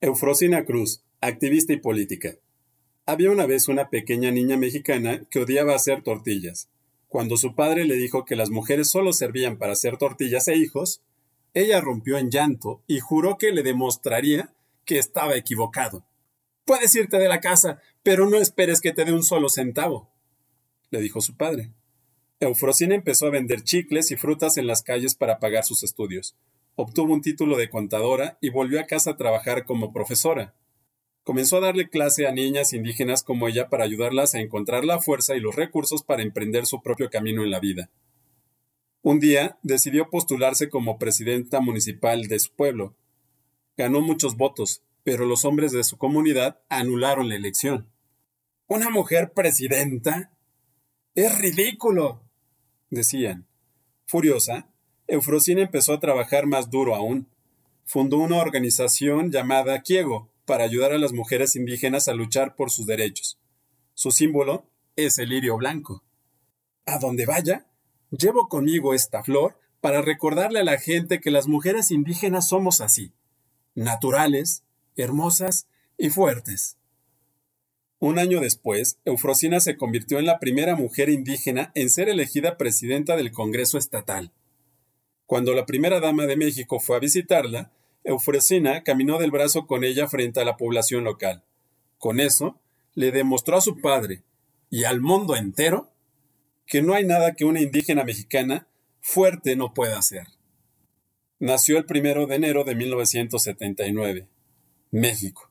Eufrosina Cruz, activista y política. Había una vez una pequeña niña mexicana que odiaba hacer tortillas. Cuando su padre le dijo que las mujeres solo servían para hacer tortillas e hijos, ella rompió en llanto y juró que le demostraría que estaba equivocado. Puedes irte de la casa, pero no esperes que te dé un solo centavo, le dijo su padre. Eufrosina empezó a vender chicles y frutas en las calles para pagar sus estudios obtuvo un título de contadora y volvió a casa a trabajar como profesora. Comenzó a darle clase a niñas indígenas como ella para ayudarlas a encontrar la fuerza y los recursos para emprender su propio camino en la vida. Un día decidió postularse como presidenta municipal de su pueblo. Ganó muchos votos, pero los hombres de su comunidad anularon la elección. ¿Una mujer presidenta? Es ridículo. decían. Furiosa, Eufrosina empezó a trabajar más duro aún. Fundó una organización llamada Kiego para ayudar a las mujeres indígenas a luchar por sus derechos. Su símbolo es el lirio blanco. A donde vaya, llevo conmigo esta flor para recordarle a la gente que las mujeres indígenas somos así, naturales, hermosas y fuertes. Un año después, Eufrosina se convirtió en la primera mujer indígena en ser elegida presidenta del Congreso Estatal. Cuando la primera dama de México fue a visitarla, Eufrosina caminó del brazo con ella frente a la población local. Con eso, le demostró a su padre y al mundo entero que no hay nada que una indígena mexicana fuerte no pueda hacer. Nació el primero de enero de 1979. México.